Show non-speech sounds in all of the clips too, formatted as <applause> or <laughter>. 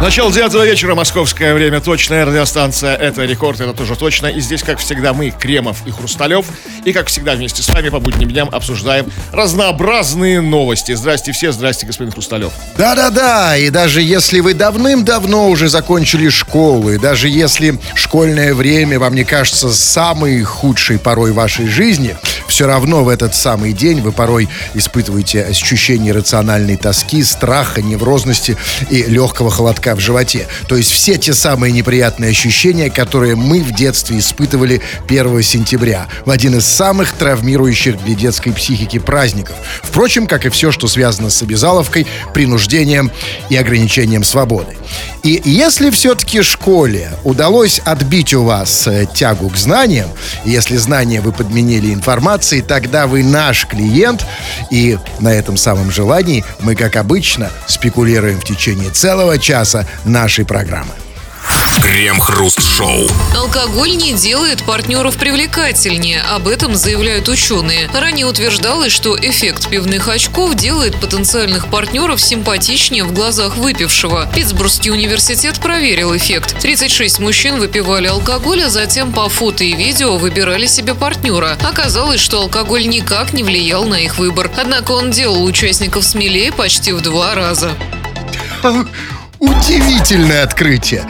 Начало девятого вечера, московское время, точная радиостанция «Это рекорд», это тоже точно. И здесь, как всегда, мы, Кремов и Хрусталев, и, как всегда, вместе с вами по будним дням обсуждаем разнообразные новости. Здрасте все, здрасте, господин Хрусталев. Да-да-да, и даже если вы давным-давно уже закончили школу, и даже если школьное время вам не кажется самой худшей порой вашей жизни, все равно в этот самый день вы порой испытываете ощущение рациональной тоски, страха, неврозности и легкого холодка в животе. То есть все те самые неприятные ощущения, которые мы в детстве испытывали 1 сентября, в один из самых травмирующих для детской психики праздников. Впрочем, как и все, что связано с обязаловкой, принуждением и ограничением свободы. И если все-таки школе удалось отбить у вас э, тягу к знаниям, если знания вы подменили информацией, тогда вы наш клиент, и на этом самом желании мы, как обычно, спекулируем в течение целого часа нашей программы. Крем-хруст-шоу. Алкоголь не делает партнеров привлекательнее, об этом заявляют ученые. Ранее утверждалось, что эффект пивных очков делает потенциальных партнеров симпатичнее в глазах выпившего. Питтсбургский университет проверил эффект. 36 мужчин выпивали алкоголь, а затем по фото и видео выбирали себе партнера. Оказалось, что алкоголь никак не влиял на их выбор. Однако он делал участников смелее почти в два раза. Удивительное открытие.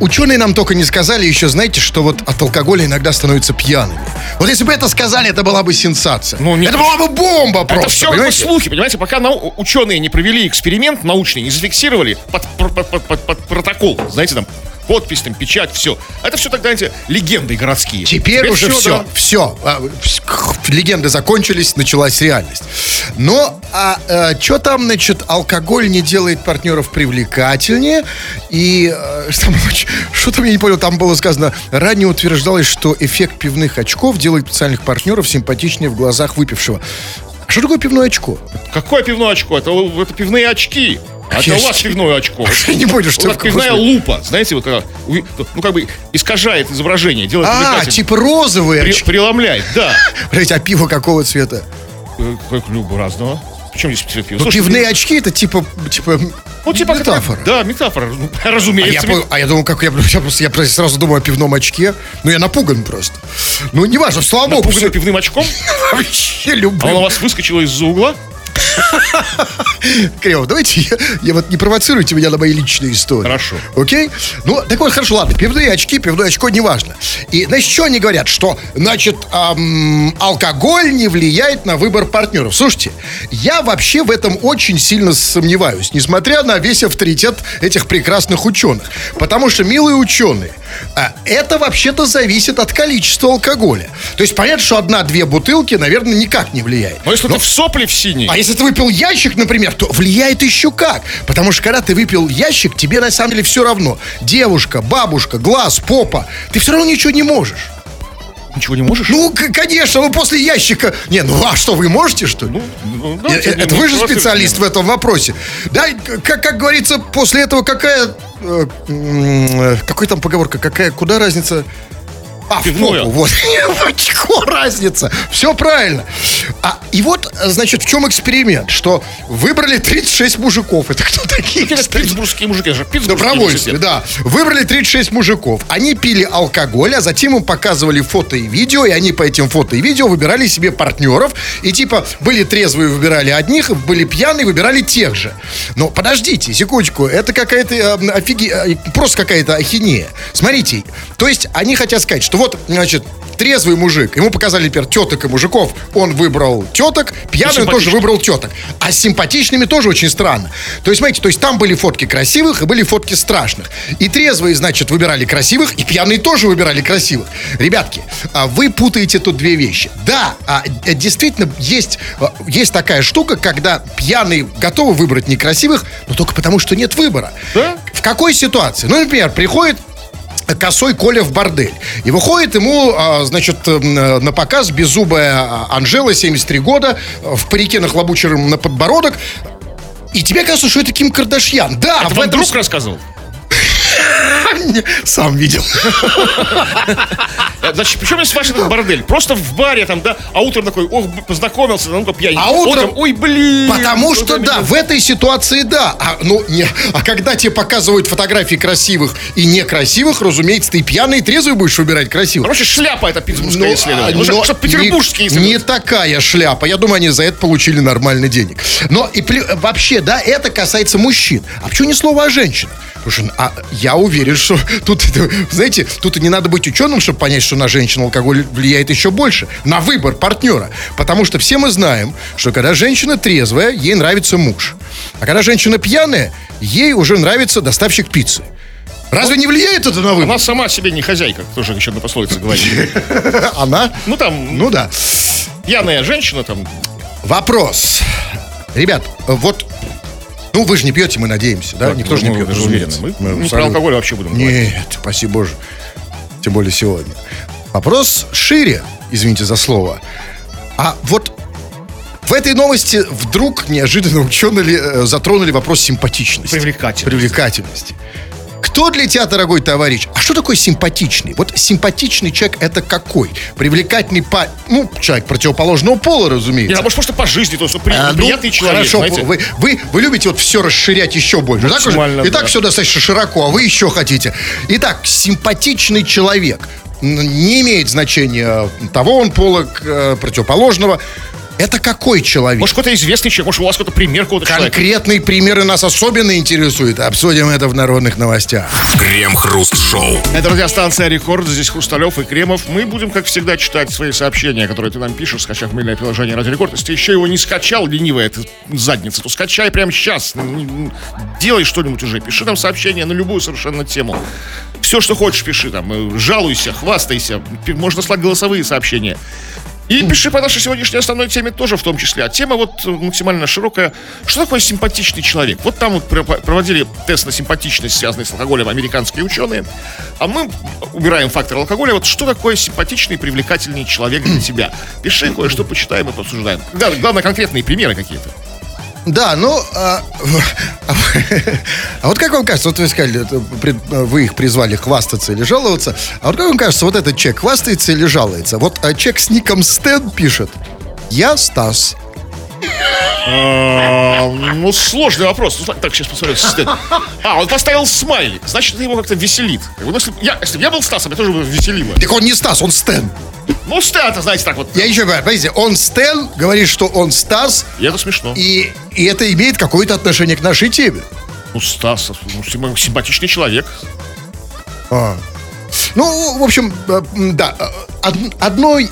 Ученые нам только не сказали еще, знаете, что вот от алкоголя иногда становятся пьяными. Вот если бы это сказали, это была бы сенсация. Ну, нет. это была бы бомба просто, это все понимаете? слухи, понимаете, пока нау- ученые не провели эксперимент научный, не зафиксировали под, под- под- под- под- протокол, знаете, там, подпись, там, печать, все. Это все тогда, знаете, легенды городские. Теперь, уже все, да. все. А, Легенды закончились, началась реальность. Но, а, что там, значит, алкоголь не делает партнеров привлекательнее. И э, <laughs> что там, я не понял, там было сказано, ранее утверждалось, что эффект пивных очков делает потенциальных партнеров симпатичнее в глазах выпившего. А Что такое пивное очко? Какое пивное очко? Это, это пивные очки. А это у вас пивное очко. <laughs> Я не понял, что У вас пивная лупа, знаете, вот когда, уви- ну как бы искажает изображение, делает А, типа розовые очки. преломляет, да. <laughs> Подождите, а пиво какого цвета? Э, Как любого разного. Причем здесь цвет пива? Ну, пивные очки это типа, типа, Ну, типа как- метафора. Да, метафора. Ну, <laughs> А я, Разумеется. а я думал, как я, я просто, я сразу думаю о пивном очке. Ну, я напуган просто. Ну, не важно, слава богу. Напуганный всё- пивным очком, Вообще а он у вас выскочил из-за угла. <laughs> Криво, давайте я, я вот не провоцируйте меня на мои личные истории. Хорошо. Окей? Ну, так вот, хорошо, ладно. Пивные очки, пивное очко, неважно. И, значит, что они говорят? Что, значит, ам, алкоголь не влияет на выбор партнеров. Слушайте, я вообще в этом очень сильно сомневаюсь, несмотря на весь авторитет этих прекрасных ученых. Потому что, милые ученые, а, это вообще-то зависит от количества алкоголя. То есть, понятно, что одна-две бутылки, наверное, никак не влияет. Но если ты в сопли в синий, А если ты выпил ящик, например, то влияет еще как. Потому что когда ты выпил ящик, тебе на самом деле все равно. Девушка, бабушка, глаз, попа. Ты все равно ничего не можешь. ничего не можешь? Ну, конечно, ну после ящика. Не, ну а что, вы можете, что ли? Ну, Э, давайте, Это ну, вы же специалист в этом вопросе. Да, как, как говорится, после этого какая... э, э, Какой там поговорка? Какая, куда разница? А, в попу, вот. <laughs> В очко разница. Все правильно. А, и вот, значит, в чем эксперимент? Что выбрали 36 мужиков. Это кто такие? Это питтсбургские мужики, это Добровольцы, да. Выбрали 36 мужиков. Они пили алкоголь, а затем им показывали фото и видео, и они по этим фото и видео выбирали себе партнеров. И типа были трезвые, выбирали одних, были пьяные, выбирали тех же. Но подождите, секундочку, это какая-то э, офиге... э, просто какая-то ахинея. Смотрите, то есть они хотят сказать, что вот, значит, трезвый мужик, ему показали, например, теток и мужиков, он выбрал теток, пьяный тоже выбрал теток. А с симпатичными тоже очень странно. То есть, смотрите, то есть там были фотки красивых и были фотки страшных. И трезвые, значит, выбирали красивых, и пьяные тоже выбирали красивых. Ребятки, а вы путаете тут две вещи. Да, а, э, действительно, есть, а, есть такая штука, когда пьяные готовы выбрать некрасивых, но только потому, что нет выбора. Да? В какой ситуации? Ну, например, приходит косой Коля в бордель. И выходит ему, а, значит, э, на показ беззубая а, Анжела, 73 года, э, в парике нахлобученном на подбородок. И тебе кажется, что это Ким Кардашьян. Да, Это в этом... друг рассказывал? <laughs> Сам видел. Э, Значит, причем здесь ваш этот бордель? Просто в баре там, да, а утром такой, ох, познакомился, ну-ка пьяненько. А утром- ой, блин. Потому что что да, меня? в этой ситуации да. А, ну, не, а когда тебе показывают фотографии красивых и некрасивых, разумеется, ты пьяный и трезвый будешь выбирать красивых. Короче, шляпа это Ну, исследование. а, Ну, что- но что петербургские не, не такая шляпа. Я думаю, они за это получили нормально денег. Но и вообще, да, это касается мужчин. А почему ни слова о женщинах? Потому что а, я уверен, что <laughs> тут, знаете, тут и не надо быть ученым, чтобы понять, что на женщину алкоголь влияет еще больше. На выбор партнера. Потому что все мы знаем, что когда женщина трезвая, ей нравится муж. А когда женщина пьяная, ей уже нравится доставщик пиццы. Разве не влияет это на выбор? Она сама себе не хозяйка, тоже еще на пословице говорит. <laughs> Она? Ну, там, Ну да. пьяная женщина там, Вопрос. Ребят, вот, ну вы же не пьете, мы надеемся, да? Так, Никто же не мы пьет, даже разумеется. уверены. Мы не про алкоголь вообще будем говорить. Нет, спасибо боже. Тем более сегодня. Вопрос шире, извините за слово. А вот в этой новости вдруг неожиданно ученые э, затронули вопрос симпатичности. Привлекательности. Привлекательности. Кто для тебя, дорогой товарищ, а что такое симпатичный? Вот симпатичный человек это какой? Привлекательный по... Ну, человек противоположного пола, разумеется. Не, а может просто по жизни, то есть ну, при- А, ну, приятный человек, Хорошо, знаете. вы, вы, вы любите вот все расширять еще больше. Так уже? И так да. все достаточно широко, а вы еще хотите. Итак, симпатичный человек не имеет значения того он пола э, противоположного. Это какой человек? Может, какой-то известный человек, может, у вас какой-то пример какого-то человека. Конкретные примеры нас особенно интересуют. Обсудим это в народных новостях. Крем-хруст-шоу. Это радиостанция Рекорд, здесь Хрусталев и Кремов. Мы будем, как всегда, читать свои сообщения, которые ты нам пишешь, скачав мобильное приложение Радио Рекорд. Если ты еще его не скачал, ленивая эта задница, то скачай прямо сейчас. Делай что-нибудь уже. Пиши нам сообщение на любую совершенно тему. Все, что хочешь, пиши там. Э, Жалуйся, хвастайся. Можно слать голосовые сообщения. И пиши по нашей сегодняшней основной теме тоже в том числе. А тема вот э, максимально широкая. Что такое симпатичный человек? Вот там вот про- проводили тест на симпатичность, связанный с алкоголем, американские ученые. А мы убираем фактор алкоголя. Вот что такое симпатичный, привлекательный человек для <clears throat> тебя? Пиши, кое-что почитаем и пообсуждаем. Да, главное, конкретные примеры какие-то. Да, ну, а, <laughs> <laughs> а вот как вам кажется, вот вы сказали, вы их призвали хвастаться или жаловаться, а вот как вам кажется, вот этот человек хвастается или жалуется? Вот а, человек с ником Стэн пишет, я Стас. А, Ну, сложный вопрос. Ну, Так, сейчас посмотрю. А, он поставил смайлик. Значит, это его как-то веселит. Если бы я был Стасом, я тоже бы веселило. Так он не Стас, он Стэн. Ну, Стэн, это, знаете, так вот. Я еще говорю, смотрите, он Стэн, говорит, что он Стас, И это смешно. и, и это имеет какое-то отношение к нашей теме. Ну, Стас, ну, сим- симпатичный человек. А. Ну, в общем, э, да, э, од- одной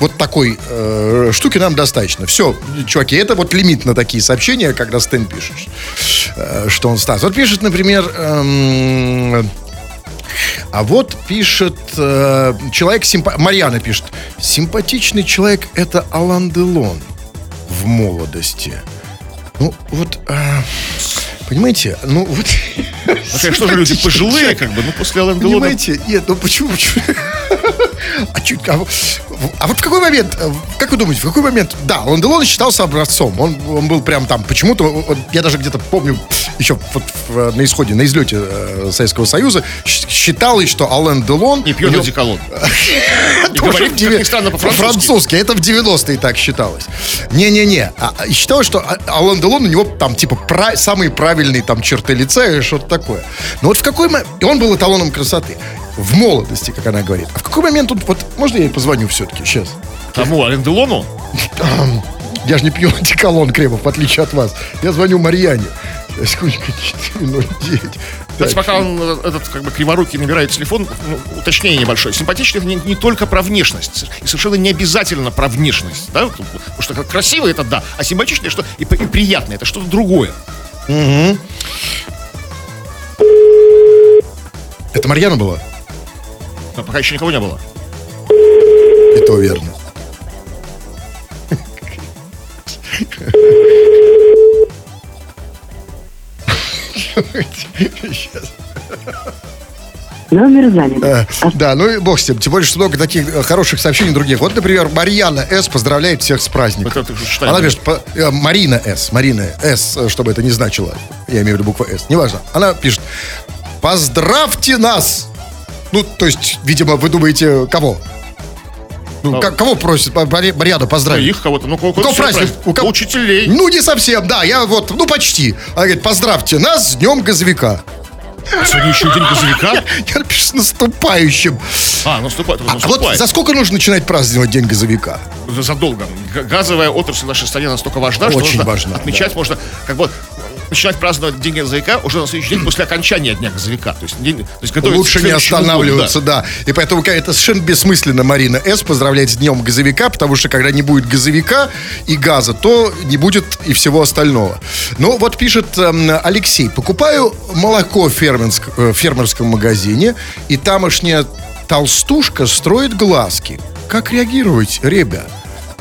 вот такой э, штуки нам достаточно. Все, чуваки, это вот лимит на такие сообщения, когда Стэн пишешь, э, что он Стас. Вот пишет, например, эм, а вот пишет э, человек, симпа... Марьяна пишет, симпатичный человек это Алан Делон в молодости. Ну, вот, э, понимаете, ну вот... Ну, конечно, тоже люди пожилые, как бы, ну, после Алан Делона. Понимаете? Нет, ну почему? почему? <laughs> А, чуть, а, а вот в какой момент, э, как вы думаете, в какой момент, да, Алан Делон считался образцом, он, он был прям там, почему-то, я даже где-то помню, еще вот в- на исходе, на излете э, Советского Союза, считалось, что Алан Делон... У пьет одеколон. <laughs> тоже говорит, как ни странно, по-французски. Это в 90-е так считалось. Не-не-не. А, а, считалось, что А- Алан Делон, у него там, типа, самые правильные там черты лица и что-то такое. Но вот в какой момент... И он был эталоном красоты. В молодости, как она говорит. А в какой момент он... Вот, можно я ей позвоню все-таки? Сейчас. Кому? Ален Делону? Я же не пью антиколон кремов, в отличие от вас. Я звоню Марьяне. Секундочку, 409. Кстати, пока он, э, этот, как бы, криворукий набирает телефон, ну, уточнение небольшое. Симпатичный не, не только про внешность. И совершенно не обязательно про внешность. Да? Потому что как красивый это да, а симпатичный что и, и приятный это что-то другое. Это Марьяна была? Но пока еще никого не было. И то верно. Сейчас. Номер занят. Э, Да, ну и бог с тем. Тем более, что много таких э, хороших сообщений других. Вот, например, Марьяна С. поздравляет всех с праздником. Это. Она пишет, по- э, Марина С. Марина С, чтобы это не значило. Я имею в виду буква С. Неважно. Она пишет, поздравьте нас. Ну, то есть, видимо, вы думаете, кого? Ну, А. к- кого просит Ряду поздравить? Их кого-то, ну, У кого праздник? У кого- Учителей. Ну, не совсем, да, я вот, ну, почти. Она говорит, поздравьте нас с Днем Газовика. Сегодня еще день газовика. <laughs> Я напишу с наступающим. А, наступает, А вот наступает. за сколько нужно начинать праздновать День Газовика? За- задолго. Газовая отрасль в нашей стране настолько важна, что Очень нужно важна, отмечать можно, как бы начинать праздновать День газовика уже на следующий день после окончания Дня газовика. То есть, день, то есть Лучше не следующему останавливаться, году, да. да. И поэтому это совершенно бессмысленно Марина С. поздравлять с Днем Газовика, потому что когда не будет газовика и газа, то не будет и всего остального. Ну, вот пишет эм, Алексей. Покупаю молоко в, фермерск- э, фермерском магазине, и тамошняя толстушка строит глазки. Как реагировать, ребя?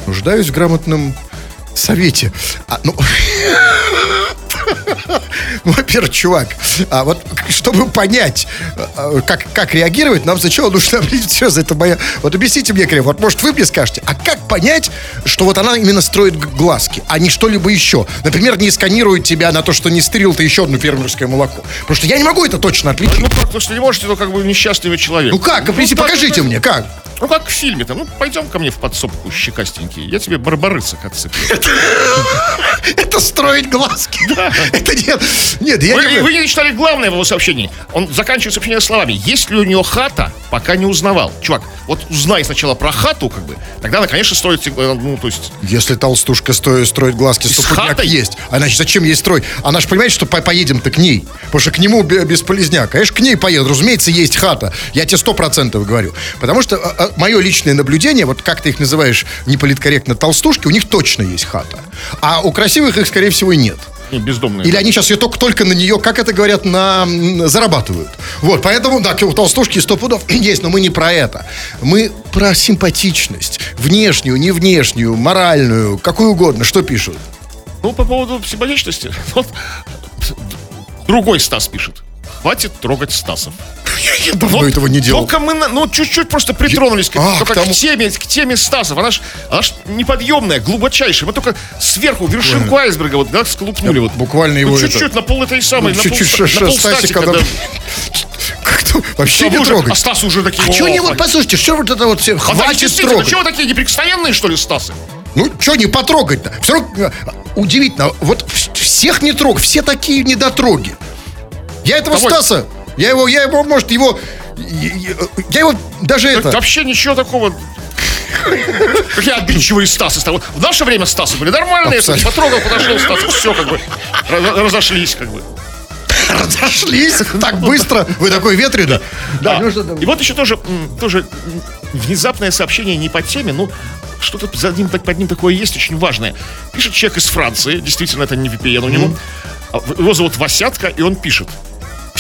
Нуждаюсь в грамотном совете. А, ну, Ну, <laughs> во-первых, чувак, а вот чтобы понять, а, как, как реагировать, нам сначала нужно определить, серьезно, это моя... Вот объясните мне, Крем, вот может вы мне скажете, а как понять, что вот она именно строит глазки, а не что-либо еще? Например, не сканирует тебя на то, что не стерил ты еще одно фермерское молоко. Потому что я не могу это точно отличить. Ну, как, если не можете, то как бы несчастный вы человек. Ну как, так, покажите ну, мне, как? Ну, как в фильме-то. Ну, пойдем ко мне в подсобку, щекастенький. Я тебе барбарысок отсыплю. <laughs> Это строить глазки. Это нет, нет, я не... вы не читали главное в его сообщении. Он заканчивает сообщение словами. Есть ли у нее хата, пока не узнавал. Чувак, вот узнай сначала про хату, как бы, тогда она, конечно, стоит, э, ну, то есть... Если толстушка стоит, строит глазки, стопудняк есть. А значит, зачем ей строить? Она же понимает, что по- поедем-то к ней. Потому что к нему бе- бесполезняк. Конечно, к ней поеду. Разумеется, есть хата. Я тебе сто процентов говорю. Потому что мое личное наблюдение, вот как ты их называешь неполиткорректно толстушки, у них точно есть хата. А у красивых их, скорее всего, и нет. ну, бездомные. Или они сейчас ее только, только на нее, как это говорят, на, зарабатывают. Вот, поэтому, да, у толстушки сто пудов <clears throat> есть, но мы не про это. Мы про симпатичность. Внешнюю, не внешнюю, моральную, какую угодно. Что пишут? Ну, по поводу симпатичности. <laughs> Вот, другой Стас пишет. Хватит трогать Стасов. Я давно этого не делал. Только мы, ну, чуть-чуть просто притронулись к, к теме, к теме Стасов. Она ж, она ж неподъемная, глубочайшая. Мы только сверху, вершинку айсберга, вот, да, сколупнули. Вот. буквально Ну, его чуть-чуть, это- на пол этой самой, на, Чуть-чуть пол, ша- на пол Стасика. <laughs> Как-то вообще не трогать. А Стас уже такие... А чего «О, не, вот хватит». послушайте, что вот это вот все, А хватит трогать. чего такие неприкосновенные, что ли, Стасы? Ну, что не потрогать-то? Все равно э, удивительно, вот вс- всех не трогай, все такие недотроги. Я этого Кого? Стаса, я его, я его, может, его, я, я его даже Так это... Вообще ничего такого... Какие обидчивые Стасы. стали. В наше время Стасы были нормальные. Абсолютно. Потрогал, подошел Стас. Все, как бы. раз- Разошлись, как бы. Разошлись так быстро. Вы такой ветреный. Да, там? И вот еще тоже, тоже внезапное сообщение не по теме, ну, что-то за ним, под ним такое есть очень важное. Пишет человек из Франции, действительно, это не VPN у него. А, Его зовут Васятка, и он пишет.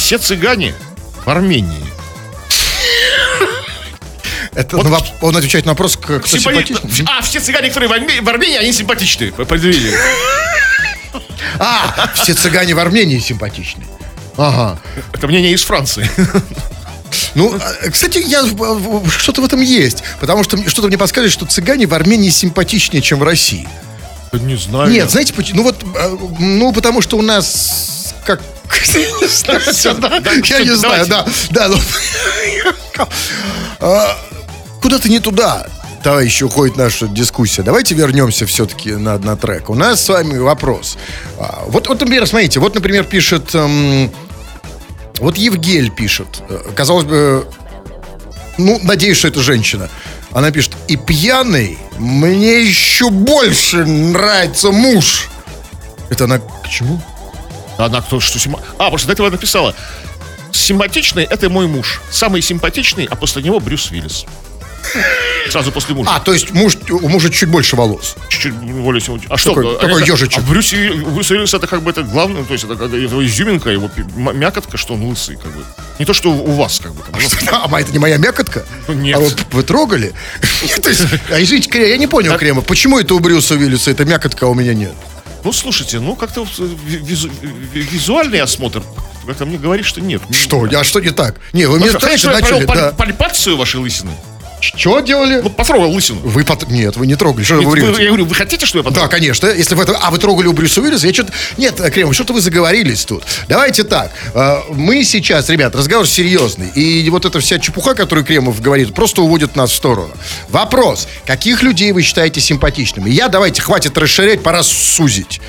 Все цыгане в Армении. Это Вот на он отвечает на вопрос, кто Симпати- симпатичный. <laughs> А, все цыгане, которые в Арме- в Армении, они симпатичные, по определению. <laughs> А, все цыгане в Армении симпатичны. Ага. Это мнение из Франции. <laughs> Ну, а, кстати, я что-то в этом есть. Потому что что-то мне подсказывает, что цыгане в Армении симпатичнее, чем в России. Не знаю. Нет, знаете? Ну вот, э, ну потому что у нас как... Я не <laughs> знаю, всё, да. да, Я что, не знаю, да. Да, ну, <laughs> а, Куда-то не туда, товарищи, уходит наша дискуссия. Давайте вернемся все-таки на, на трек. У нас с вами вопрос. А, Вот, вот, например, смотрите, вот, например, пишет... эм, Вот Евгель пишет. Э, Казалось бы, ну, надеюсь, что это женщина. Она пишет, и пьяный мне еще больше нравится муж. Это она к чему? Она кто, что симпа- А, просто до этого написала. Симпатичный – это мой муж. Самый симпатичный, а после него Брюс Уиллис. Сразу после мужа. А, то есть муж, у мужа чуть больше волос. Чуть-чуть более симпатичный. А что? Такой- а такой это- ежичек. А Брюс, Брюс Уиллис это как бы это главное, то есть это как его изюминка, его мякотка, что он лысый, как бы. Не то, что у вас, как бы. там, ну, А это не моя мякотка? Ну, нет. А вы, вы трогали? <laughs> То есть, а извините, я не понял, Крема, почему это у Брюса Уиллиса эта мякотка, а у меня нет? Ну, слушайте, ну, как-то э, ви- визу- ви- визуальный осмотр как-то мне говорит, что нет. Что? А что не так? Не, вы мне я провел начали, паль- да. пальпацию вашей лысины. Что делали? Ну, потрогал лысину. Вы пот... Нет, вы не трогали. Что Нет, вы врете? я говорю, вы хотите, что я Да, потрогал? конечно. Если вы это... А вы трогали у Брюса Уиллиса? Я что-то... Нет, Кремов, что-то вы заговорились тут. Давайте так. э, Мы сейчас, ребят, разговор серьезный. И вот эта вся чепуха, которую Кремов говорит, просто уводит нас в сторону. Вопрос. Каких людей вы считаете симпатичными? Я, давайте, хватит расширять, пора сузить.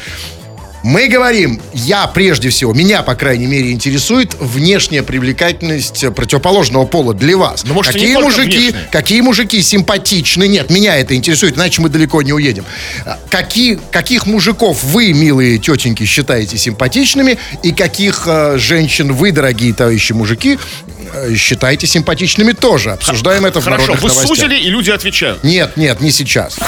Мы говорим, я прежде всего, меня, по крайней мере, интересует внешняя привлекательность противоположного пола для вас. Ну, может, какие мужики, какие мужики симпатичны? Нет, меня это интересует, иначе мы далеко не уедем. А, Какие, каких мужиков вы, милые тетеньки, считаете симпатичными? И каких э, женщин вы, дорогие товарищи мужики, э, считаете симпатичными тоже? Обсуждаем это в Хорошо, народных вы новостях. сузили, и люди отвечают. Нет, нет, не сейчас.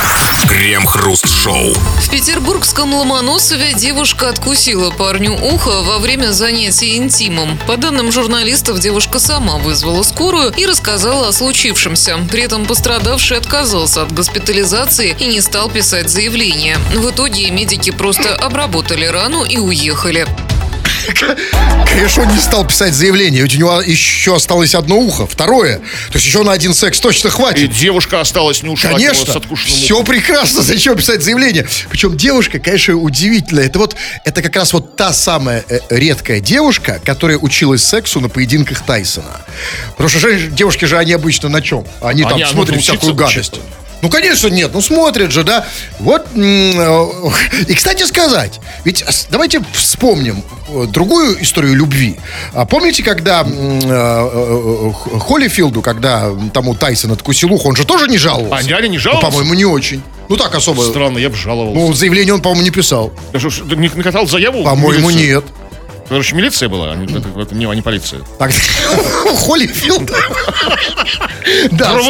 Крем-хруст-шоу. В петербургском Ломоносове девушка откусила парню ухо во время занятий интимом. По данным журналистов, девушка сама вызвала скорую и рассказала о случившемся. При этом пострадавший отказался от госпитализации и не стал писать заявление. В итоге медики просто обработали рану и уехали. Конечно, он не стал писать заявление, ведь у него еще осталось одно ухо, второе. То есть еще на один секс точно И хватит. девушка осталась не ушла Конечно, все ухом. прекрасно, <laughs> зачем писать заявление? Причем девушка, конечно, удивительная. Это вот, это как раз вот та самая э, редкая девушка, которая училась сексу на поединках Тайсона. Потому что девушки же, они обычно на чем? Они, там Они, а, смотрят ну, всякую учиться, гадость. Ну, конечно, нет. Ну, смотрят же, да. Вот. э, <laughs> И, кстати сказать, ведь давайте вспомним э, другую историю любви. А Помните, когда э, Холлифилду, когда тому Тайсон откусил ухо, он же тоже не жаловался? А дядя не Ну, жаловался? по-моему, не очень. Ну, так особо. Странно, я бы жаловался. Ну, заявление он, по-моему, не писал. Да что не накатал заяву? По-моему, нет. Короче, милиция была, а не, это, это не, а не полиция. Так, <laughs> Холлифилд. Да,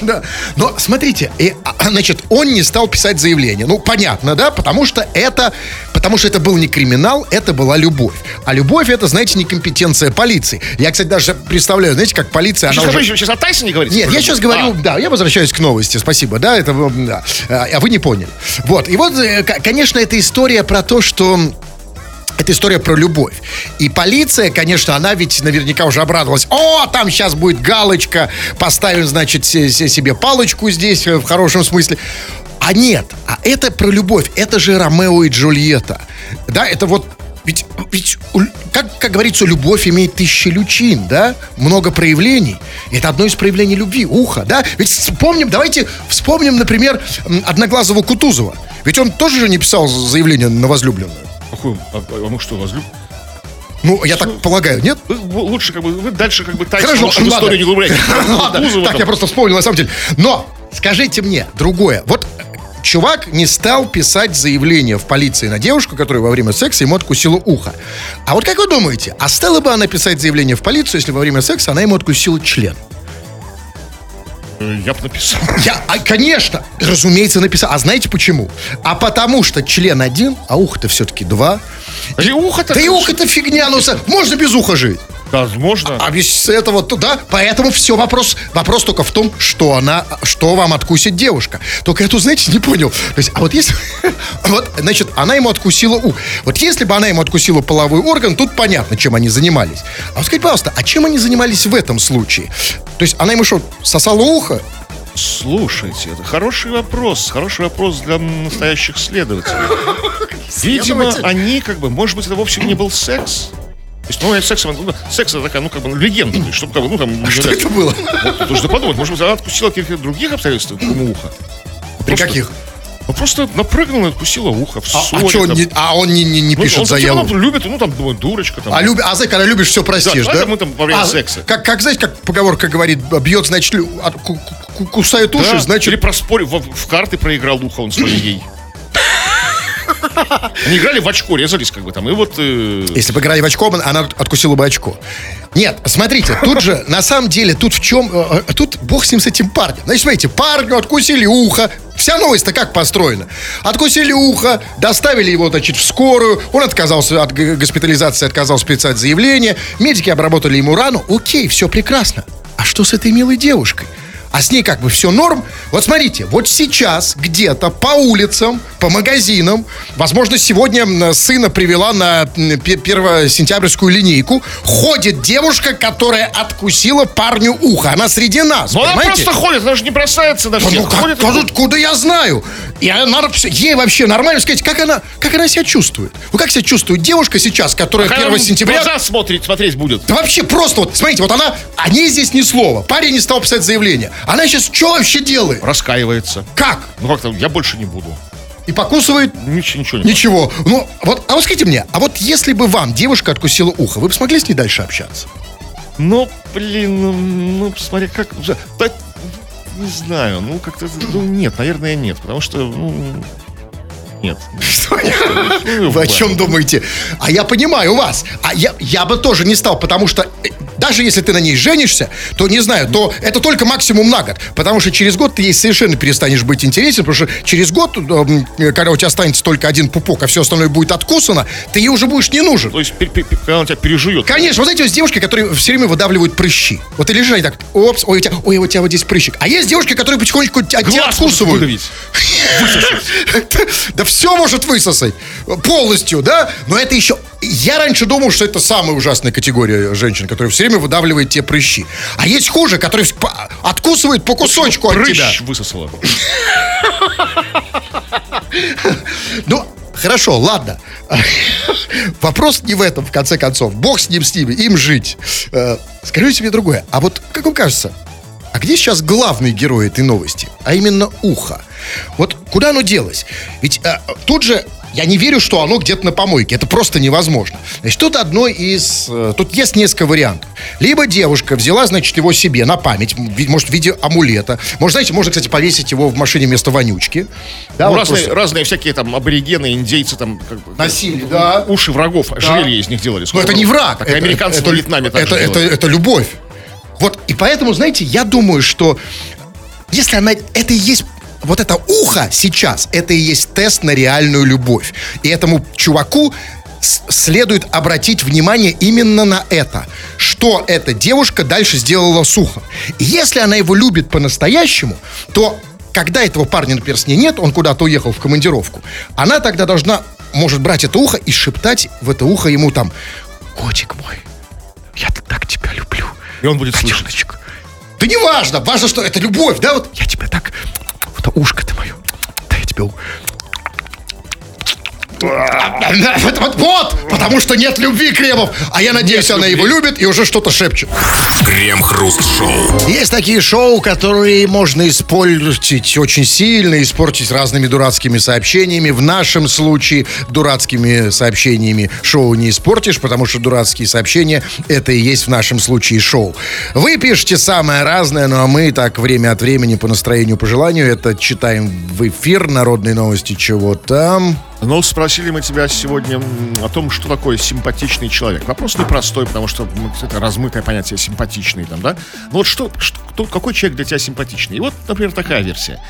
да. Но смотрите, и, а, значит, он не стал писать заявление. Ну, понятно, да, потому что это, потому что это был не криминал, это была любовь. А любовь это, знаете, некомпетенция полиции. Я, кстати, даже представляю, знаете, как полиция, она уже... сейчас о Тайсоне говорите? Нет, я сейчас говорю, да, я возвращаюсь к новости, спасибо, да, это, да, а а вы не поняли. Вот, и вот, э, конечно, это история про то, что это история про любовь. И полиция, конечно, она ведь наверняка уже обрадовалась. О, там сейчас будет галочка, поставим, значит, се- се- себе палочку здесь, э, в хорошем смысле. А нет, а это про любовь. Это же Ромео и Джульетта. Да, это вот ведь, ведь как, как говорится, любовь имеет тысячи лючин, да? Много проявлений. Это одно из проявлений любви, ухо, да? Ведь вспомним, давайте вспомним, например, Одноглазого Кутузова. Ведь он тоже же не писал заявление на возлюбленную. Какой, а, а мы что, возлюб? Ну, я так полагаю, нет? Вы, лучше, как бы, вы дальше, как бы, Тайсона Хорошо, <laughs> в ладно. историю не углубляйтесь. Ладно, так я просто вспомнил, на самом деле. Но, скажите мне, другое. Вот э, чувак не стал писать заявление в полиции на девушку, которая во время секса ему откусила ухо. А вот как вы думаете, а стала бы она писать заявление в полицию, если во время секса она ему откусила член? Э, Я бы написал. <laughs> Я, а, конечно, разумеется, написал. А знаете почему? А потому что член один, а ухо-то все-таки два. И ухо-то... Да и ухо-то фигня, ну, можно без уха жить. Возможно. А без этого туда, поэтому все вопрос, вопрос только в том, что она, что вам откусит девушка. Только я тут, знаете, не понял. То есть, а вот если, <laughs> вот, значит, она ему откусила у. Вот если бы она ему откусила половой орган, тут понятно, чем они занимались. А вот скажите, пожалуйста, а чем они занимались в этом случае? То есть она ему что, сосала ухо? Слушайте, это хороший вопрос. Хороший вопрос для настоящих следователей. <laughs> Видимо, они как бы, может быть, это вовсе не был секс. То есть, ну, секс, ну, секс это такая, ну, как бы, легенда. То есть, чтобы, как бы, ну, там... А Что это было? Вот, нужно подумать, может быть, она откусила каких-то других обстоятельств ему ухо. При Просто- каких? Ну, просто напрыгнула и откусила ухо в А, ссоре. а чё он там. не, а он не, не, не Ну, пишет он заяву? всё равно любит, ну, там, думаю, дурочка. Там. А, люби, а знаешь, когда любишь, все простишь, Да, да? мы там во время А, секса. Как, как, знаете, как поговорка говорит, бьет, значит, лю- от- кусает уши, Да, значит... Или проспорил, в, в карты проиграл ухо он своей. <laughs> Они играли в очко, резались как бы там, и вот... э, Если бы играли в очко, она откусила бы очко. Нет, смотрите, тут же, на самом деле, тут в чем... э, э, Тут бог с ним, с этим парнем. Значит, смотрите, парню откусили ухо. Вся новость-то как построена? Откусили ухо, доставили его, значит, в скорую. Он отказался от госпитализации, отказался писать заявление. Медики обработали ему рану. Окей, все прекрасно. А что с этой милой девушкой? А с ней как бы все норм. Вот смотрите, вот сейчас где-то по улицам, по магазинам, возможно, сегодня сына привела на м, пе- первосентябрьскую линейку, ходит девушка, которая откусила парню ухо. Она среди нас, Ну она понимаете? просто ходит, она же не бросается на всех. Ну, как, ходит, как- откуда я знаю? И она, ей вообще нормально сказать, как она, как она себя чувствует? Ну, как себя чувствует девушка сейчас, которая Какая 1 она в сентября... глаза смотреть, смотреть будет. Да вообще просто вот, смотрите, вот она, о ней здесь ни слова. Парень не стал писать заявление. Она сейчас что вообще делает? Раскаивается. Как? Ну как-то, я больше не буду. И покусывает Ничего, ничего не ничего. Ну, вот, а вот скажите мне, а вот если бы вам девушка откусила ухо, вы бы смогли с ней дальше общаться? Ну, блин, ну, ну, смотри, как... Да, не знаю, ну, как-то... Ну, нет, наверное, нет, потому что, ну... Нет. Ну, Вы о чем думаете? А я понимаю вас. А я, я бы тоже не стал, потому что э, даже если ты на ней женишься, то не знаю, то это только максимум на год. Потому что через год ты ей совершенно перестанешь быть интересен, потому что через год, эм, когда у тебя останется только один пупок, а все остальное будет откусано, ты ей уже будешь не нужен. То есть, когда он тебя пережует. Конечно, вот знаете, есть девушки, которые все время выдавливают прыщи. Вот ты лежишь и так, опс, ой, у тебя, ой, у тебя вот здесь прыщик. А есть девушки, которые потихонечку от тебя откусывают. <laughs> Да все может высосать полностью, да? Но это еще... Я раньше думал, что это самая ужасная категория женщин, которые все время выдавливают те прыщи. А есть хуже, которые откусывают по кусочку от тебя. Прыщ высосала. <laughs> Ну, хорошо, ладно. <laughs> Вопрос не в этом, в конце концов. Бог с ним, с ними, им жить. Э, Скажите мне другое. А вот, как вам кажется, а где сейчас главный герой этой новости? А именно ухо. Вот куда оно делось? Ведь э, тут же я не верю, что оно где-то на помойке. Это просто невозможно. Значит, тут одно из... э, Тут есть несколько вариантов. Либо девушка взяла, значит, его себе на память, может, в виде амулета. Может, знаете, можно, кстати, повесить его в машине вместо вонючки. Да, Ну, вот разные, просто разные всякие там аборигены, индейцы там... Как бы, Носили, да. Уши врагов, ожерелья из них делали. Но Сколько это не враг. Так это, американцы это, Вьетнаме так это, это, делали. это любовь. Вот, и поэтому, знаете, я думаю, что если она... Это и есть... Вот это ухо сейчас, это и есть тест на реальную любовь. И этому чуваку следует обратить внимание именно на это. Что эта девушка дальше сделала с. И если она его любит по-настоящему, то когда этого парня, например, с ней нет, он куда-то уехал в командировку, она тогда должна, может брать это ухо и шептать в это ухо ему там, котик мой, я так тебя люблю. И он будет слышать. Котеночек. Да не важно, что это любовь, да, вот я тебя так, ушко ты мое, да я тебя... Вот, вот, вот, потому что нет любви, Кремов. А я надеюсь, она его любит и уже что-то шепчет. Крем-хруст-шоу. Есть такие шоу, которые можно испортить очень сильно, испортить разными дурацкими сообщениями. В нашем случае дурацкими сообщениями шоу не испортишь, потому что дурацкие сообщения это и есть в нашем случае шоу. Вы пишете самое разное, ну а мы так время от времени по настроению, по желанию это читаем в эфир народные новости чего там. Ну, спросили мы тебя сегодня о том, что такое симпатичный человек. Вопрос непростой, потому что это размытое понятие симпатичный там, да? Ну вот что, что какой человек для тебя симпатичный? И вот, например, такая версия.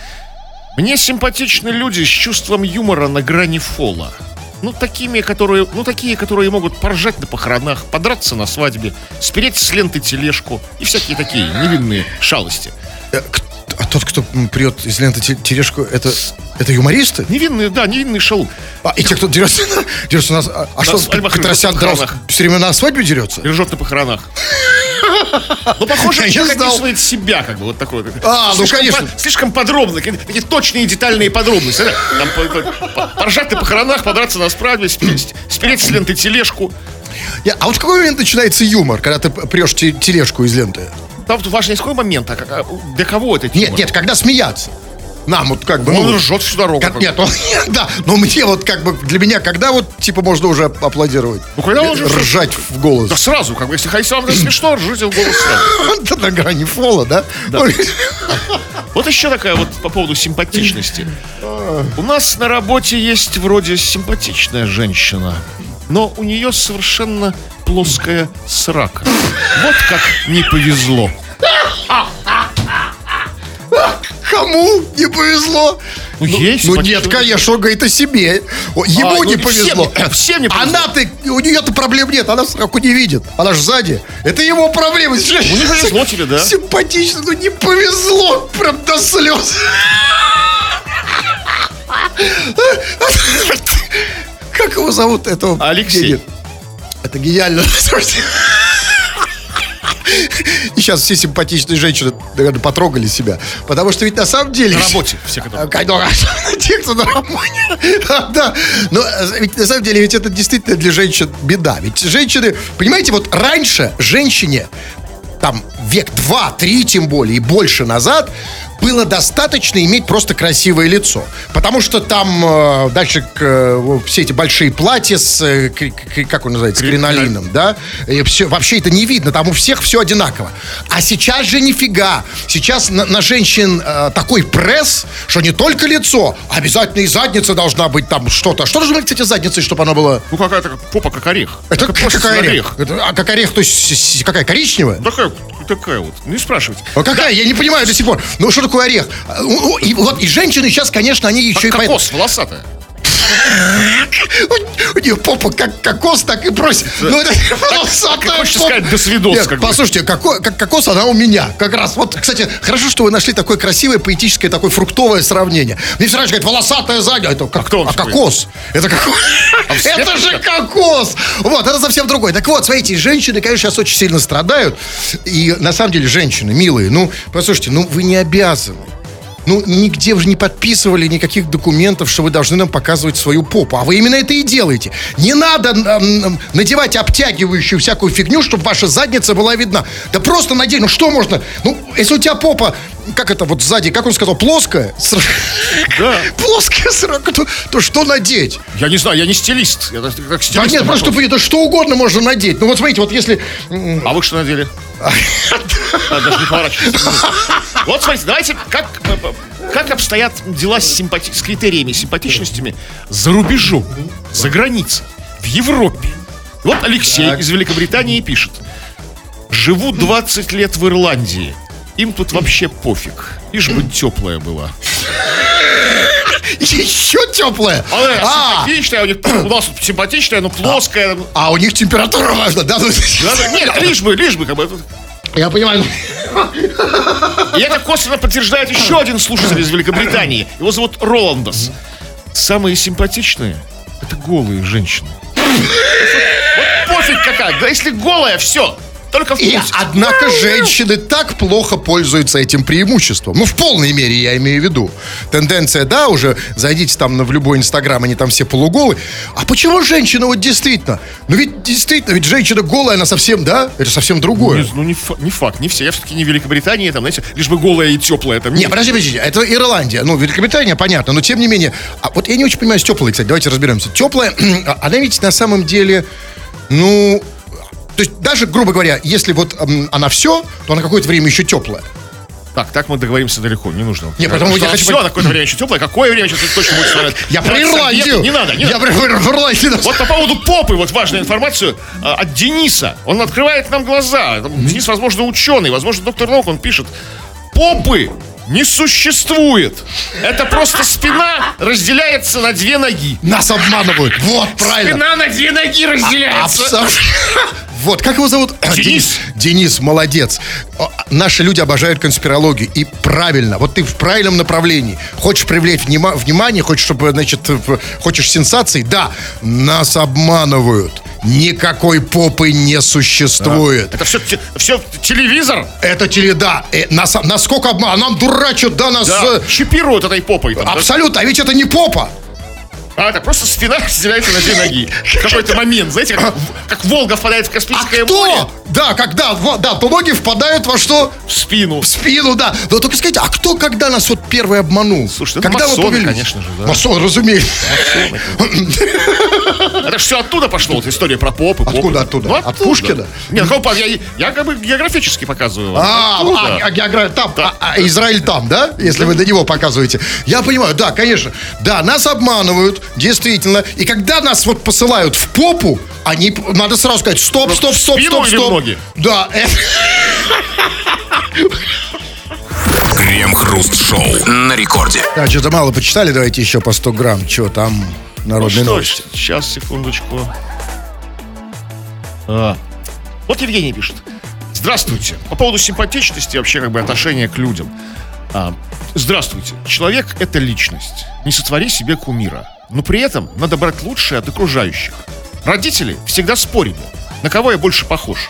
Мне симпатичны люди с чувством юмора на грани фола. Ну, такими, которые, ну, такие, которые могут поржать на похоронах, подраться на свадьбе, спереть с ленты тележку и всякие такие невинные шалости. А тот, кто прет из ленты те- тележку, это, это юмористы? Невинные, да, невинный шалун. А, и те, кто дерется, <laughs> на- дерется у нас... А, а что, свадьбах Петросян на дрался все время на свадьбе дерется? И ржет на похоронах. <laughs> Ну, похоже, человек описывает себя, как бы, вот такой. А, ну, конечно. слишком подробно, такие точные детальные подробности. Там по- по- по- поржать на похоронах, подраться на справе, спереть, с ленты тележку. Я- а вот в какой момент начинается юмор, когда ты прешь те- тележку из ленты? Там с какой момент, а, для кого это Нет, нет, когда смеяться. Нам вот как бы... Он ну, ржет всю дорогу. как- нет, он- <laughs> да, но мне вот как бы, для меня, когда вот, типа, можно уже аплодировать? Ну, когда он уже- Ржать в голос. Да сразу, как бы, если вам смешно, ржите в голос сразу. <laughs> Да, На грани фола, да? Ой, Вот еще такая вот по поводу симпатичности. У нас на работе есть вроде симпатичная женщина, но у нее совершенно плоская срака. Вот как не повезло. Кому не повезло? Ну, есть Ну нет, конечно, он говорит о себе. Ему А, не ну, повезло. всем не- всем не повезло. Она-то, у нее-то проблем нет, она сроку не видит. Она же сзади. Это его проблема. Ну не повезло тебе, да? Симпатично, но не повезло. Прям до слез. <laughs> Как его зовут этого? Алексей. гения? Это гениально. И сейчас все симпатичные женщины, наверное, потрогали себя. Потому что ведь на самом деле... На работе все, которые... Те, кто на работе. Да, да. Но э, ведь на самом деле ведь это действительно для женщин беда. Ведь женщины, понимаете, вот раньше женщине, там век два, три тем более и больше назад, было достаточно иметь просто красивое лицо. Потому что там э, дальше э, все эти большие платья с, э, к- как он называется, кринолином, да? И все, вообще это не видно, там у всех все одинаково. А сейчас же нифига. Сейчас на, на женщин э, такой пресс, что не только лицо, а обязательно и задница должна быть там что-то. Что должно быть, кстати, задницей, чтобы она была... Ну, какая-то попа как орех. Это Как как, орех? орех. Это, а как орех, то есть какая, коричневая? Такая, такая вот. Не спрашивайте. А какая? Я не понимаю до сих пор. Ну что такое орех? А, ну, И, вот, и женщины сейчас, конечно, они еще Как и... поэтому- кокос, волосатая. У нее попа как кокос, так и просит. Ну, это хочется попа. сказать, до свидос. Послушайте, како- как кокос она у меня. Как раз. Вот, кстати, хорошо, что вы нашли такое красивое, поэтическое, такое фруктовое сравнение. Мне все раньше говорят, волосатая сзади. А Это как, кто вам а кокос. Это кокос. А <laughs> Это же кокос. Вот, это совсем другой. Так вот, смотрите, женщины, конечно, сейчас очень сильно страдают. И на самом деле, женщины, милые, ну, послушайте, ну, вы не обязаны. Ну, нигде же не подписывали никаких документов, что вы должны нам показывать свою попу. А вы именно это и делаете. Не надо м, м, надевать обтягивающую всякую фигню, чтобы ваша задница была видна. Да просто надень. Ну, что можно? Ну, если у тебя попа, как это вот сзади, как он сказал, плоская? Да. <laughs> Плоская срока, то, то что надеть? Я не знаю, я не стилист. Я как Да нет, просто чтобы это что угодно можно надеть. Ну вот смотрите, вот если... А вы что надели? <laughs> Даже не поворачивайтесь. Вот смотрите, давайте, как, как обстоят дела с, симпати- с критериями симпатичностями за рубежом, за границей, в Европе. Вот Алексей Так. из Великобритании пишет. Живу 20 лет в Ирландии. Им тут вообще пофиг. Лишь бы теплая была. Еще теплая. А, А, симпатичная, у, них, у нас симпатичная, но плоская. а у них температура важна, да? Нет, лишь бы, лишь бы, как бы. Я понимаю. И это косвенно подтверждает еще один слушатель из Великобритании. Его зовут Роландос. Самые симпатичные – это голые женщины. Вот пофиг какая, да если голая, все. Только в И, однако женщины так плохо пользуются этим преимуществом. Ну, в полной мере я имею в виду. Тенденция, да, уже зайдите там на- в любой инстаграм, они там все полуголы. А почему женщина вот действительно? Ну ведь действительно, ведь женщина голая, она совсем, да? Это совсем другое. Не- Ну, не, фа- не факт, не все. Я все-таки не в Великобритании, там, знаете, лишь бы голая и теплая. Там, Не, подожди, подожди, это Ирландия. Ну, Великобритания, понятно, но тем не менее. А вот я не очень понимаю с теплой, кстати, давайте разберемся. Теплая, <clears throat> она ведь на самом деле, ну, то есть даже, грубо говоря, если вот м, она все, то она какое-то время еще теплая. Так, так мы договоримся далеко, не нужно. Не, потому я хочу все, какое-то время еще теплое. Какое время сейчас точно будет становиться? Я про Ирландию. Не надо, не Я про Ирландию. Вот по поводу попы, вот важную информацию а, от Дениса. Он открывает нам глаза. Денис, возможно, ученый, возможно, доктор наук, он пишет. Попы не существует. Это просто спина разделяется на две ноги. Нас обманывают. Вот, правильно. Спина на две ноги разделяется. Абсо- <laughs> Вот, как его зовут? Денис. Денис, молодец. О, Наши люди обожают конспирологию. И правильно, вот ты в правильном направлении. Хочешь привлечь внима- внимание, хочешь, чтобы, значит, хочешь сенсаций? Да, нас обманывают. Никакой попы не существует. Это все, все телевизор. Это теле, да. Э, нас, насколько обман? А нам дурачат, да, нас... Да, э, чипируют этой попой. Там, да. Абсолютно, а ведь это не попа. А это просто спина разделяется на две ноги. В какой-то момент, знаете, как, как Волга впадает в А Каспийское кто? море. Да, когда, да, то ноги впадают во что? В спину. В спину, да. Но только скажите, а кто когда нас вот первый обманул? Слушай, это когда масоны, повелись? конечно же, да. Масон, разумеется. Это же все оттуда пошло, вот история про попы. Откуда оттуда? Ну, От Пушкина? Нет, какого па- я, я как бы географически показываю. А, а, а география там, а, а Израиль там, да? Если вы до него показываете. Я понимаю, да, конечно. Да, нас обманывают, действительно. И когда нас вот посылают в попу, они, надо сразу сказать, стоп, стоп, стоп, стоп, стоп. ноги? Да. э, Крем-хруст-шоу на рекорде. Да, что-то мало почитали, давайте еще по 100 грамм. Что там, народные Что, новости. сейчас, секундочку. А, Вот Евгений пишет. Здравствуйте. По поводу симпатичности и вообще как бы отношения к людям. А, здравствуйте. Человек – это личность. Не сотвори себе кумира. Но при этом надо брать лучшее от окружающих. Родители всегда спорили, на кого я больше похож.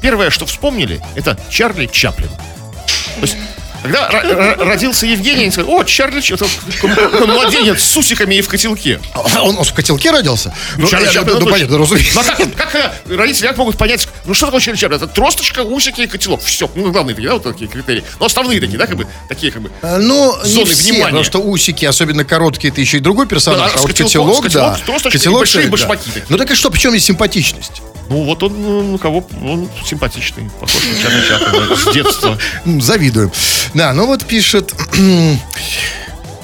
Первое, что вспомнили, это Чарли Чаплин. То есть, когда ро- ро- родился Евгений, они сказали, о, Чарли младенец с усиками и в котелке. А Он, в котелке родился? Ну, Чарли ну, ну, понятно, разумеется. Ну, а как, родители могут понять, ну что такое Чарли Чаплин? Это тросточка, усики и котелок. Все, ну главные такие, да, вот такие критерии. Ну, основные такие, да, как бы, такие как бы. А, Ну, не все, потому что усики, особенно короткие, это еще и другой персонаж, а вот котелок, да. котелок, большие башмаки. Ну так и что, почему здесь симпатичность? Ну, вот он, ну, кого, он симпатичный, похож на Чарли Чаплина с детства. Завидую. Да, ну вот пишет... <clears throat> Вы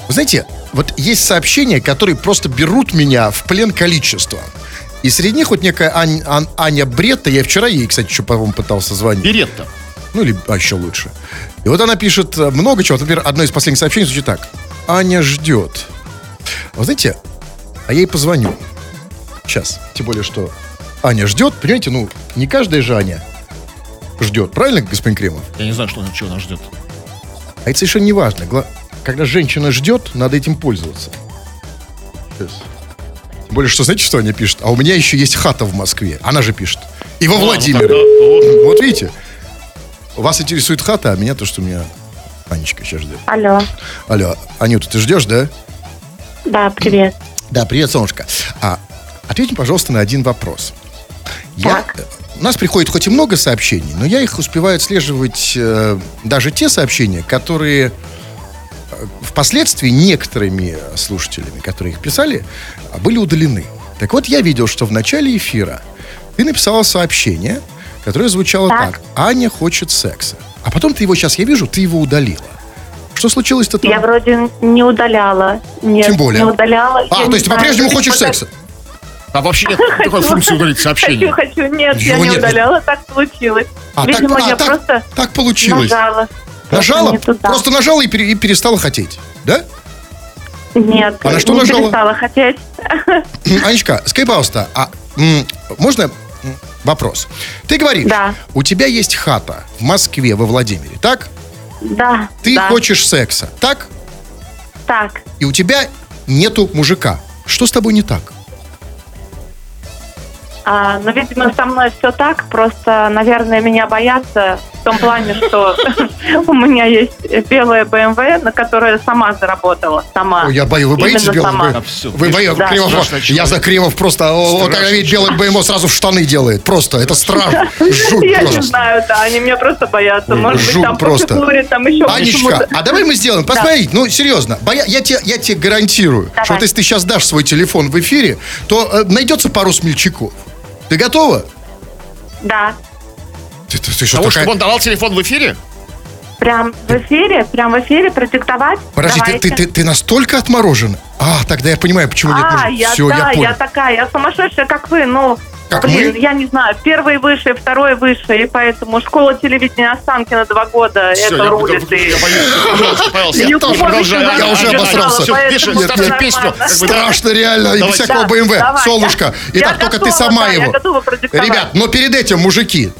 знаете, вот есть сообщения, которые просто берут меня в плен количества. И среди них вот некая Ань- Ан- Аня Бретта, я вчера ей, кстати, еще, по-моему, пытался звонить. Беретта. Ну, или а, еще лучше. И вот она пишет э, много чего. Например, одно из последних сообщений звучит так. Аня ждет. Вы знаете, а я ей позвоню. Сейчас. Тем более, что Аня ждет. Понимаете, ну, не каждая же Аня ждет. Правильно, господин Кремов? Я не знаю, что, чего нас ждет. А это совершенно не важно. Гла- Когда женщина ждет, надо этим пользоваться. Сейчас. Тем более, что знаете, что Аня пишет? А у меня еще есть хата в Москве. Она же пишет. И во А, ну Владимире. тогда вот. Вот видите? Вас интересует хата, а меня то, что у меня Анечка сейчас ждет. Алло. Алло, Анюта, ты ждешь, да? Да, привет. Да, привет, солнышко. А, ответь мне, пожалуйста, на один вопрос. Я, Так. э, у нас приходит хоть и много сообщений, но я их успеваю отслеживать э, даже те сообщения, которые э, впоследствии некоторыми слушателями, которые их писали, а, были удалены. Так вот, я видел, что в начале эфира ты написала сообщение, которое звучало так. Так. Аня хочет секса. А потом ты его сейчас, я вижу, ты его удалила. Что случилось-то там? Я вроде не удаляла. Нет, Тем более. не удаляла. А, Я то есть ты по-прежнему хочешь секса? А вообще нет <laughs> такой функции удалить сообщение. Хочу, хочу. Нет, я Его не нет. удаляла, так получилось. А, Видимо, так, а, я так, просто так получилось. нажала. Нажала? Просто нажала и, пере- и перестала хотеть. Да? Нет, А на что не нажала? перестала хотеть. Анечка, скажи, пожалуйста, а м, можно вопрос? Ты говоришь, Да. у тебя есть хата в Москве, во Владимире, так? Да, Ты да. хочешь секса, так? Так, И у тебя нету мужика. Что с тобой не так? А, ну, видимо, со мной все так. Просто, наверное, меня боятся в том плане, что <laughs> у меня есть белая БМВ, на которой я сама заработала. Сама. Я боюсь, вы боитесь всё, Вы боитесь, я за Кремов просто, когда видит белый БМВ, сразу в штаны делает. Просто, это <laughs> страшно. Жуть Я не знаю, да, они меня просто боятся. Может быть, там просто. там еще Анечка, а давай мы сделаем, посмотрите, ну серьезно, я, тебе, гарантирую, что если ты сейчас дашь свой телефон в эфире, то э, найдется пару смельчаков. Ты готова? Да. Ты, ты- ты что, Того, такая- чтобы он давал телефон в эфире? Прям в эфире, прям в эфире продиктовать? Подожди, ты, Давайте. ты, ты, ты настолько отморожена? А, тогда я понимаю, почему нет А, мужа. я, Все, да, я я, понял. такая, я сумасшедшая, как вы, ну, Как блин, мы? я не знаю, первый выше, второй выше, и поэтому школа телевидения Останкина два года, Всё, это я, рулит. я, и- я боюсь. Я сюда Я уже обосрался. Пиши, всё ставьте песню. Страшно реально, и без всякого БМВ. Солнышко. я- Итак, я только ты сама я его. Ребят, но перед этим, мужики,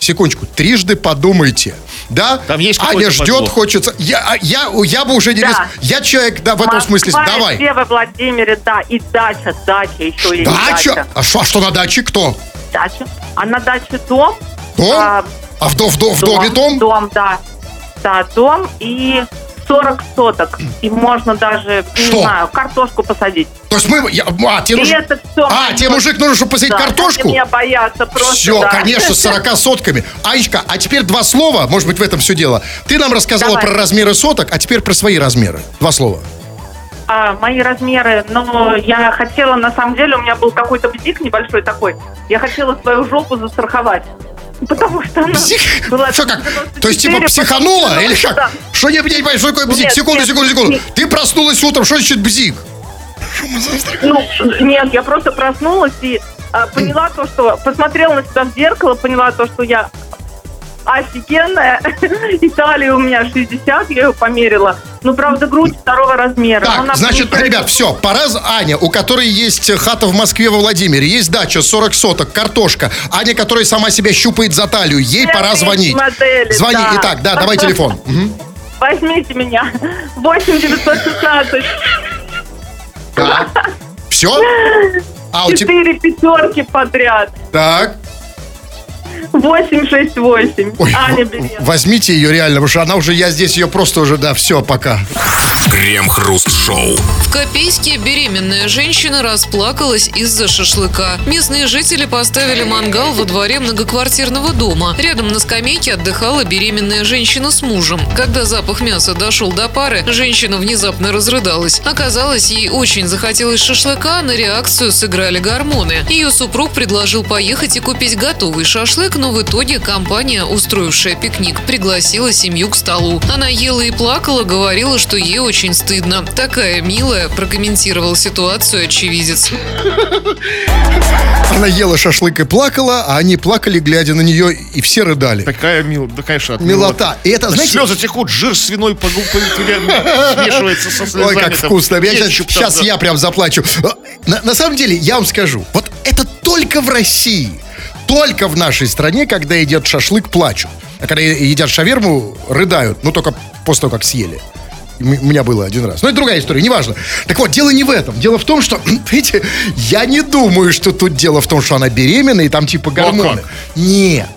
секундочку, трижды подумайте. Да? Там есть Аня ждет, подвох. хочется. Я, а, я, я бы уже не Да. рис- Я человек, да, в этом смысле. Давай. Москве, во Владимире, да, и дача, дача еще и Дача? А что, а что на даче? Кто? Дача. А на даче дом. Дом? а, А в, до- в, до- в доме дом? Дом, да. Да, дом и 40 соток. И можно даже, Что? не знаю, картошку посадить. То есть мы... я- а, тебе нужно... это все. А, тебе мужик нужен, чтобы посадить картошку? Они меня боятся просто, Все, да. конечно, с 40 сотками. Анечка, а теперь два слова, может быть, в этом все дело. Ты нам рассказала Давай. про размеры соток, а теперь про свои размеры. Два слова. А, мои размеры, но я хотела, на самом деле, у меня был какой-то бзик небольшой такой. Я хотела свою жопу застраховать. Потому что она Бзик? была Что как? 94, То есть типа психанула? 90, Или как? да. Что я не понимаю, что такое бзик? Нет, Секунду, нет, секунду, секунду. Ты проснулась утром, что значит бзик? Ну, нет, я просто проснулась и а, поняла то, что... Посмотрела на себя в зеркало, поняла то, что я офигенная. <laughs> И талия у меня 60, я ее померила. Ну, правда, грудь второго размера. Так, Она значит, получается- ребят, все, пора... Аня, у которой есть хата в Москве во Владимире, есть дача 40 соток, картошка. Аня, которая сама себя щупает за талию, ей Все пора звонить. модели, Звони. да. Итак, да, давай <laughs> телефон. Мгм. Возьмите меня. 8 916 Так. Все? А, у тебя... Четыре пятерки подряд. Так. 868. Ой, Аня беременна. возьмите ее реально, потому что она уже, я здесь ее просто уже, да, все, пока. Крем-хруст-шоу. В Копейске беременная женщина расплакалась из-за шашлыка. Местные жители поставили мангал во дворе многоквартирного дома. Рядом на скамейке отдыхала беременная женщина с мужем. Когда запах мяса дошел до пары, женщина внезапно разрыдалась. Оказалось, ей очень захотелось шашлыка, на реакцию сыграли гормоны. Ее супруг предложил поехать и купить готовый шашлык, но в итоге компания, устроившая пикник, пригласила семью к столу. Она ела и плакала, говорила, что ей очень стыдно. Такая милая, прокомментировал ситуацию очевидец. Она ела шашлык и плакала, а они плакали, глядя на нее, и все рыдали. Такая мил, да, конечно, от Милота. И это, знаете- Слезы текут, жир свиной по смешивается со слезами. Ой, как вкусно. Я сейчас, сейчас да. я прям заплачу. На, на самом деле, я вам скажу, вот это только в России. Только в нашей стране, когда едят шашлык, плачут. А когда едят шаверму, рыдают. Ну, только после того, как съели. У меня было один раз. Но это другая история, неважно. Так вот, дело не в этом. Дело в том, что, <clears throat> видите, я не думаю, что тут дело в том, что она беременна и там типа гормоны. Нет.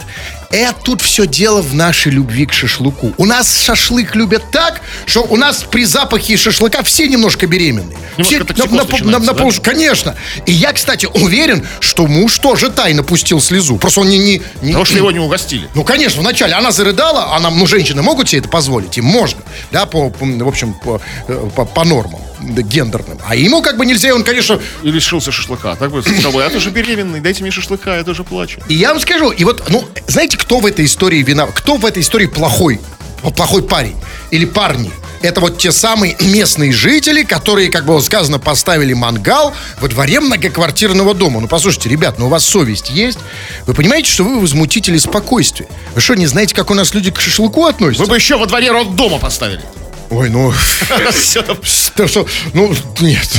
Это тут все дело в нашей любви к шашлыку. У нас шашлык любят так, что у нас при запахе шашлыка все немножко беременные. Немножко все на, на, на- на да? Конечно. И я, кстати, уверен, что муж тоже тайно пустил слезу. Просто он не... не, не- Потому что его не угостили. ну, конечно, вначале она зарыдала, она, ну, женщины могут себе это позволить, им можно, да, по, по- в общем, по, э, по, по нормам гендерным. А ему как бы нельзя, и он, конечно, И лишился шашлыка. Так бы сказал, я тоже беременный, дайте мне шашлыка, я тоже плачу. И я вам скажу, и вот, ну, знаете, кто в этой истории виноват? Кто в этой истории плохой? Вот плохой парень или парни? Это вот те самые местные жители, которые, как было сказано, поставили мангал во дворе многоквартирного дома. Ну, послушайте, ребят, ну у вас совесть есть? Вы понимаете, что вы возмутители спокойствия? Вы что, не знаете, как у нас люди к шашлыку относятся? Вы бы еще во дворе роддома поставили. Ой, ну... <laughs> Да что, ну, нет.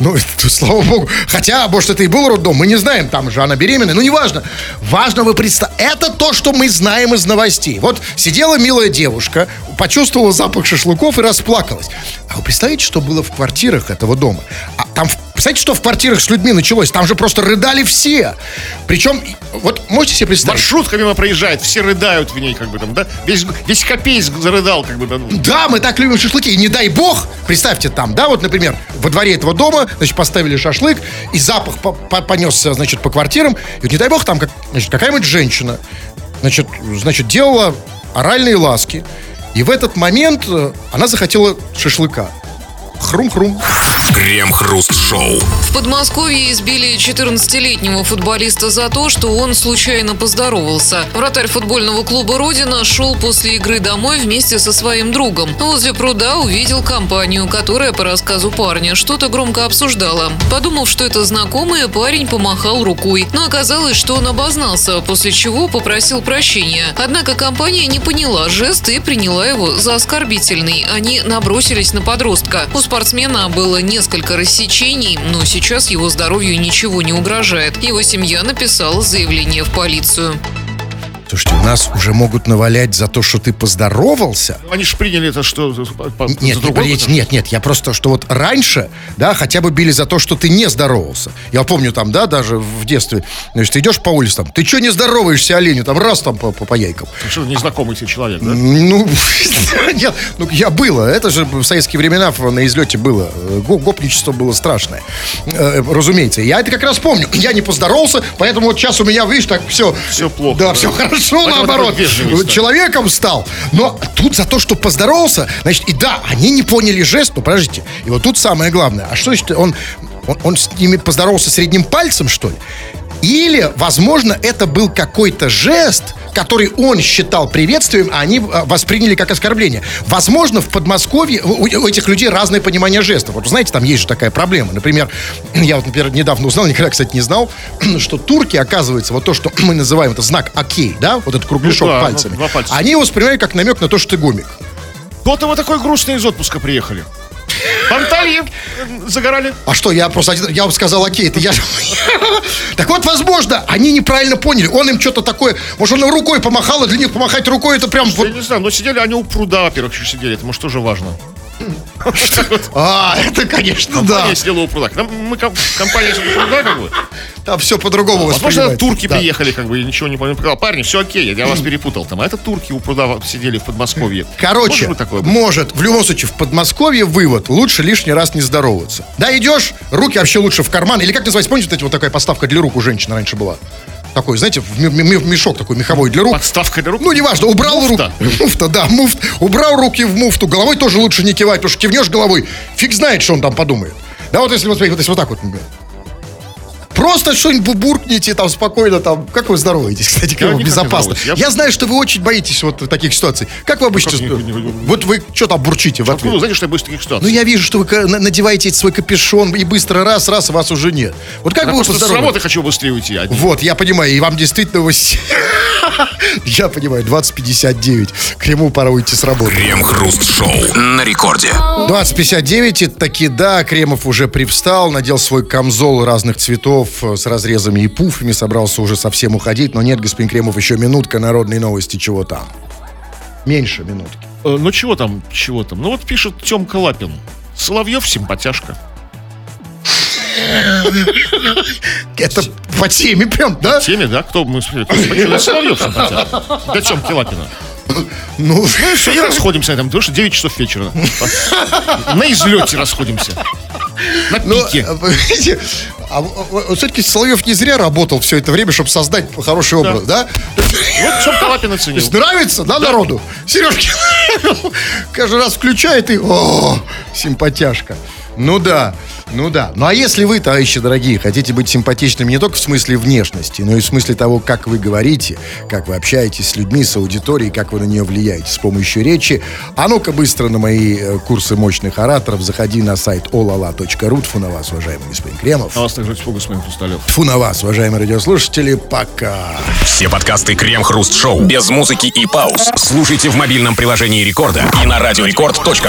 Ну, слава богу. Хотя, может, это и был роддом, мы не знаем, там же она беременная. Ну, неважно. Важно вы представьте. Это то, что мы знаем из новостей. Вот сидела милая девушка, почувствовала запах шашлыков и расплакалась. А вы представляете, что было в квартирах этого дома? А там, в- представляете, что в квартирах с людьми началось? Там же просто рыдали все. Причем, вот можете себе представить? Маршрутка мимо проезжает, все рыдают в ней, как бы там, да? Весь, весь Копейск зарыдал, как бы, да. ну. Да, мы так любим шашлыки. И не дай бог, представьте там, да, вот, например, во дворе этого дома, значит, поставили шашлык, и запах по- по- понесся, значит, по квартирам. И вот не дай бог, там как, значит, какая-нибудь женщина, значит, значит, делала оральные ласки. И в этот момент э, она захотела шашлыка. Хрум-хрум. Крем-хруст-шоу. В Подмосковье избили 14-летнего футболиста за то, что он случайно поздоровался. Вратарь футбольного клуба «Родина» шел после игры домой вместе со своим другом. Возле пруда увидел компанию, которая, по рассказу парня, что-то громко обсуждала. Подумав, что это знакомые, парень помахал рукой. Но оказалось, что он обознался, после чего попросил прощения. Однако компания не поняла жест и приняла его за оскорбительный. Они набросились на подростка. Спортсмена было несколько рассечений, но сейчас его здоровью ничего не угрожает. Его семья написала заявление в полицию. Слушайте, у нас уже могут навалять за то, что ты поздоровался. Они же приняли это, что по- Нет, не, какой-то? нет, нет, я просто, что вот раньше, да, хотя бы били за то, что ты не здоровался. Я помню там, да, даже в детстве, значит, ты идешь по улице, там, ты что не здороваешься оленю, там, раз там по, по, по яйкам. Что, незнакомый тебе человек, да? Ну, <laughs> нет, ну, я было, это же в советские времена на излете было, Э, го- гопничество было страшное, Э, разумеется. Я это как раз помню, я не поздоровался, поэтому вот сейчас у меня, видишь, так все... Всё плохо, да. все хорошо, Поэтому наоборот, такой вежливый стал. человеком стал. Но тут за то, что поздоровался, значит, и да, они не поняли жест, ну, подождите, и вот тут самое главное, а что значит, он, он, он с ними поздоровался средним пальцем, что ли? Или, возможно, это был какой-то жест, который он считал приветствием, а они э, восприняли как оскорбление. Возможно, в Подмосковье у этих людей разное понимание жестов. Вот, знаете, там есть же такая проблема. Например, <clears throat> я вот, например, недавно узнал, никогда, кстати, не знал, <clears throat> что турки, оказывается, вот то, что <clears throat> мы называем это знак «Окей», да, вот этот кругляшок Ну да, пальцами, пальца. они его воспринимают как намек на то, что ты гомик. Вот вы такой грустный из отпуска приехали. <laughs> В Анталии э, загорали. А что, я просто я вам сказал, окей, это я... <laughs> Так вот, возможно, они неправильно поняли. Он им что-то такое... Может, он рукой помахал, а для них помахать рукой, это прям... вот- Я не знаю, но сидели они у пруда, во-первых, еще сидели. Это, может, тоже важно. А, это, конечно, да. Компания сидела у пруда. Мы ком- компания сидела у пруда, как бы. Там все по-другому Возможно, турки приехали, как бы, и ничего не. Сказал, парни, все окей, я вас перепутал там. А это турки у пруда сидели в Подмосковье. Короче, Может в любом случае, в Подмосковье вывод, лучше лишний раз не здороваться. Да, идешь, руки вообще лучше в карман. Или как называется, помните, вот эти вот такая поставка для рук у женщин раньше была? Такой, знаете, в ми- мешок такой меховой для рук. Подставка для рук? Ну, неважно, убрал руку. Муфта, да, муфт. Убрал руки в муфту. Головой тоже лучше не кивать, потому что кивнешь головой, фиг знает, что он там подумает. Да, вот если вот, если вот так вот. Просто что-нибудь буркните там спокойно, там, как вы здороваетесь, кстати, как Я не безопасно. Я... Я- знаю, что вы очень боитесь вот таких ситуаций. Как вы обычно... как не- не- не- Вот вы что там бурчите в Откуда вы ответ? знаете, что я боюсь таких ситуаций? Ну, я вижу, что вы надеваете свой капюшон и быстро раз, раз, вас уже нет. Вот как Я бы вы просто с работы хочу быстрее уйти. а не- Вот, я понимаю, и вам действительно... <laughs> Я понимаю, 20.59. К нему пора уйти с работы. Крем-хруст-шоу на рекорде. 20.59, и таки да, Кремов уже привстал, надел свой камзол разных цветов э, с разрезами и пуфами, собрался уже совсем уходить, но нет, господин Кремов, еще минутка народной новости, чего там. Меньше минутки. Э, Ну чего там, чего там? Ну вот пишет Тёмка Лапин. Соловьев симпатяшка. Это по теме прям, да? В теме, да? Кто мы смотрел? Соловьев симпатяшка. Для Тёмки Лапина. Ну, Ну все, расходимся на этом, потому что 9 часов вечера. <laughs> На излете расходимся. На ну, пике. э, <laughs> понимаете, а, все-таки Соловьев не зря работал все это время, чтобы создать хороший образ, да? Вот Тёмка Лапин То оценил. нравится, да, народу? Сережки <laughs> каждый раз включает и о, симпатяшка. Ну да, ну да. Ну а если вы, товарищи дорогие, хотите быть симпатичными не только в смысле внешности, но и в смысле того, как вы говорите, как вы общаетесь с людьми, с аудиторией, как вы на нее влияете с помощью речи, а ну-ка быстро на мои э, курсы мощных ораторов заходи на сайт olala.ru. Тфу на вас, уважаемый господин Кремов. А вас также с моим хрусталев. Тфу на вас, уважаемые радиослушатели. Пока. Все подкасты Крем-хруст-шоу без музыки и пауз слушайте в мобильном приложении Рекорда и на радиорекорд.ру.